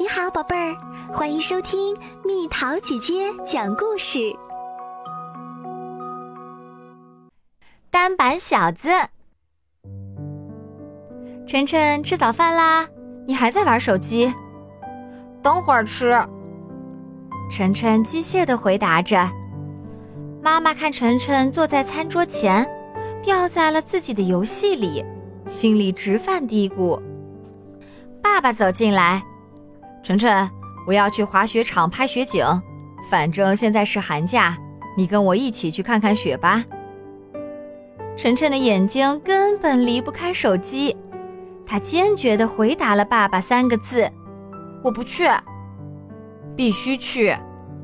你好，宝贝儿，欢迎收听蜜桃姐姐讲故事。单板小子，晨晨吃早饭啦？你还在玩手机？等会儿吃。晨晨机械地回答着。妈妈看晨晨坐在餐桌前，掉在了自己的游戏里，心里直犯嘀咕。爸爸走进来。晨晨，我要去滑雪场拍雪景，反正现在是寒假，你跟我一起去看看雪吧。晨晨的眼睛根本离不开手机，他坚决地回答了“爸爸”三个字：“我不去。”必须去，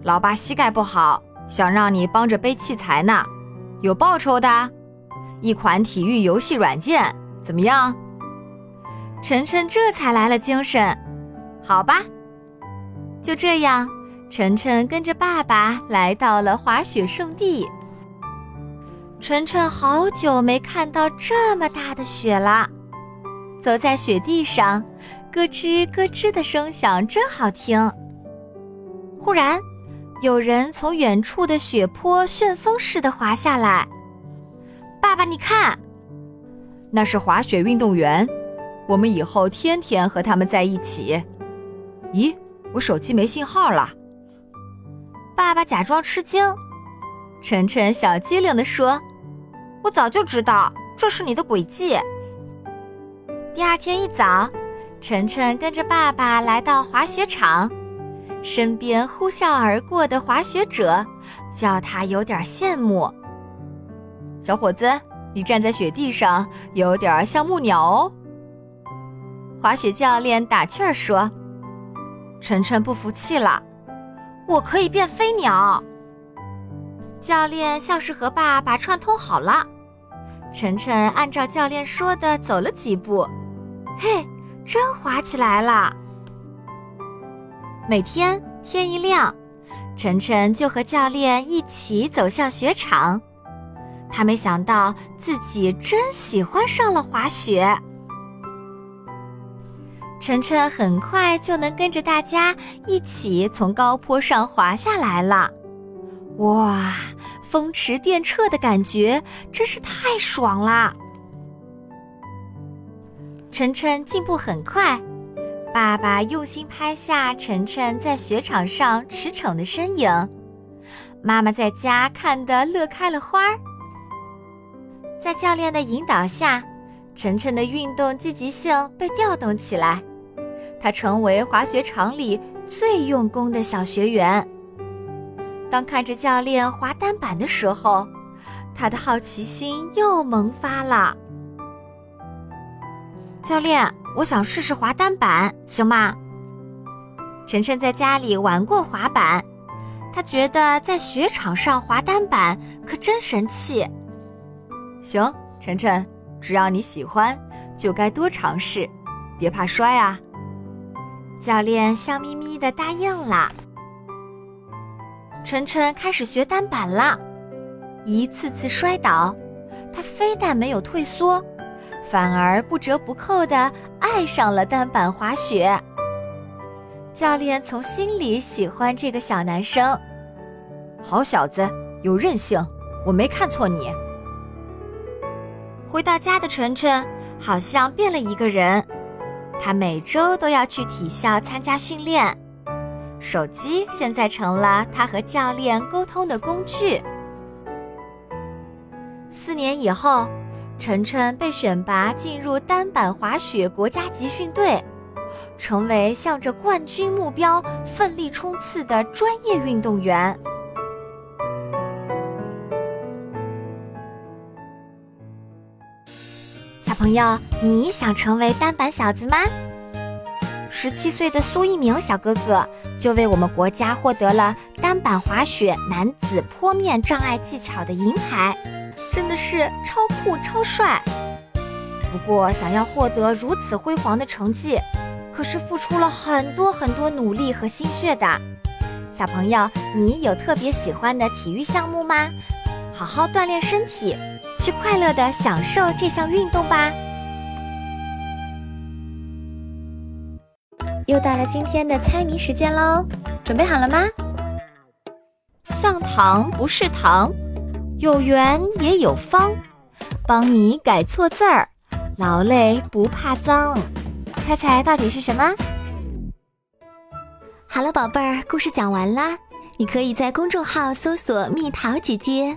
老爸膝盖不好，想让你帮着背器材呢，有报酬的，一款体育游戏软件，怎么样？晨晨这才来了精神。好吧，就这样，晨晨跟着爸爸来到了滑雪圣地。晨晨好久没看到这么大的雪了，走在雪地上，咯吱咯吱的声响真好听。忽然，有人从远处的雪坡旋风似的滑下来。爸爸，你看，那是滑雪运动员，我们以后天天和他们在一起。咦，我手机没信号了。爸爸假装吃惊，晨晨小机灵地说：“我早就知道这是你的诡计。”第二天一早，晨晨跟着爸爸来到滑雪场，身边呼啸而过的滑雪者叫他有点羡慕。小伙子，你站在雪地上有点像木鸟哦。滑雪教练打趣儿说。晨晨不服气了，我可以变飞鸟。教练像是和爸爸串通好了，晨晨按照教练说的走了几步，嘿，真滑起来了。每天天一亮，晨晨就和教练一起走向雪场。他没想到自己真喜欢上了滑雪。晨晨很快就能跟着大家一起从高坡上滑下来了，哇，风驰电掣的感觉真是太爽啦！晨晨进步很快，爸爸用心拍下晨晨在雪场上驰骋的身影，妈妈在家看得乐开了花儿。在教练的引导下，晨晨的运动积极性被调动起来。他成为滑雪场里最用功的小学员。当看着教练滑单板的时候，他的好奇心又萌发了。教练，我想试试滑单板，行吗？晨晨在家里玩过滑板，他觉得在雪场上滑单板可真神气。行，晨晨，只要你喜欢，就该多尝试，别怕摔啊。教练笑眯眯的答应了。晨晨开始学单板了，一次次摔倒，他非但没有退缩，反而不折不扣的爱上了单板滑雪。教练从心里喜欢这个小男生，好小子，有韧性，我没看错你。回到家的晨晨好像变了一个人。他每周都要去体校参加训练，手机现在成了他和教练沟通的工具。四年以后，晨晨被选拔进入单板滑雪国家集训队，成为向着冠军目标奋力冲刺的专业运动员。小朋友，你想成为单板小子吗？十七岁的苏一鸣小哥哥就为我们国家获得了单板滑雪男子坡面障碍技巧的银牌，真的是超酷超帅。不过，想要获得如此辉煌的成绩，可是付出了很多很多努力和心血的。小朋友，你有特别喜欢的体育项目吗？好好锻炼身体。去快乐的享受这项运动吧。又到了今天的猜谜时间喽，准备好了吗？像糖不是糖，有圆也有方，帮你改错字儿，劳累不怕脏。猜猜到底是什么？好了，宝贝儿，故事讲完啦。你可以在公众号搜索“蜜桃姐姐”，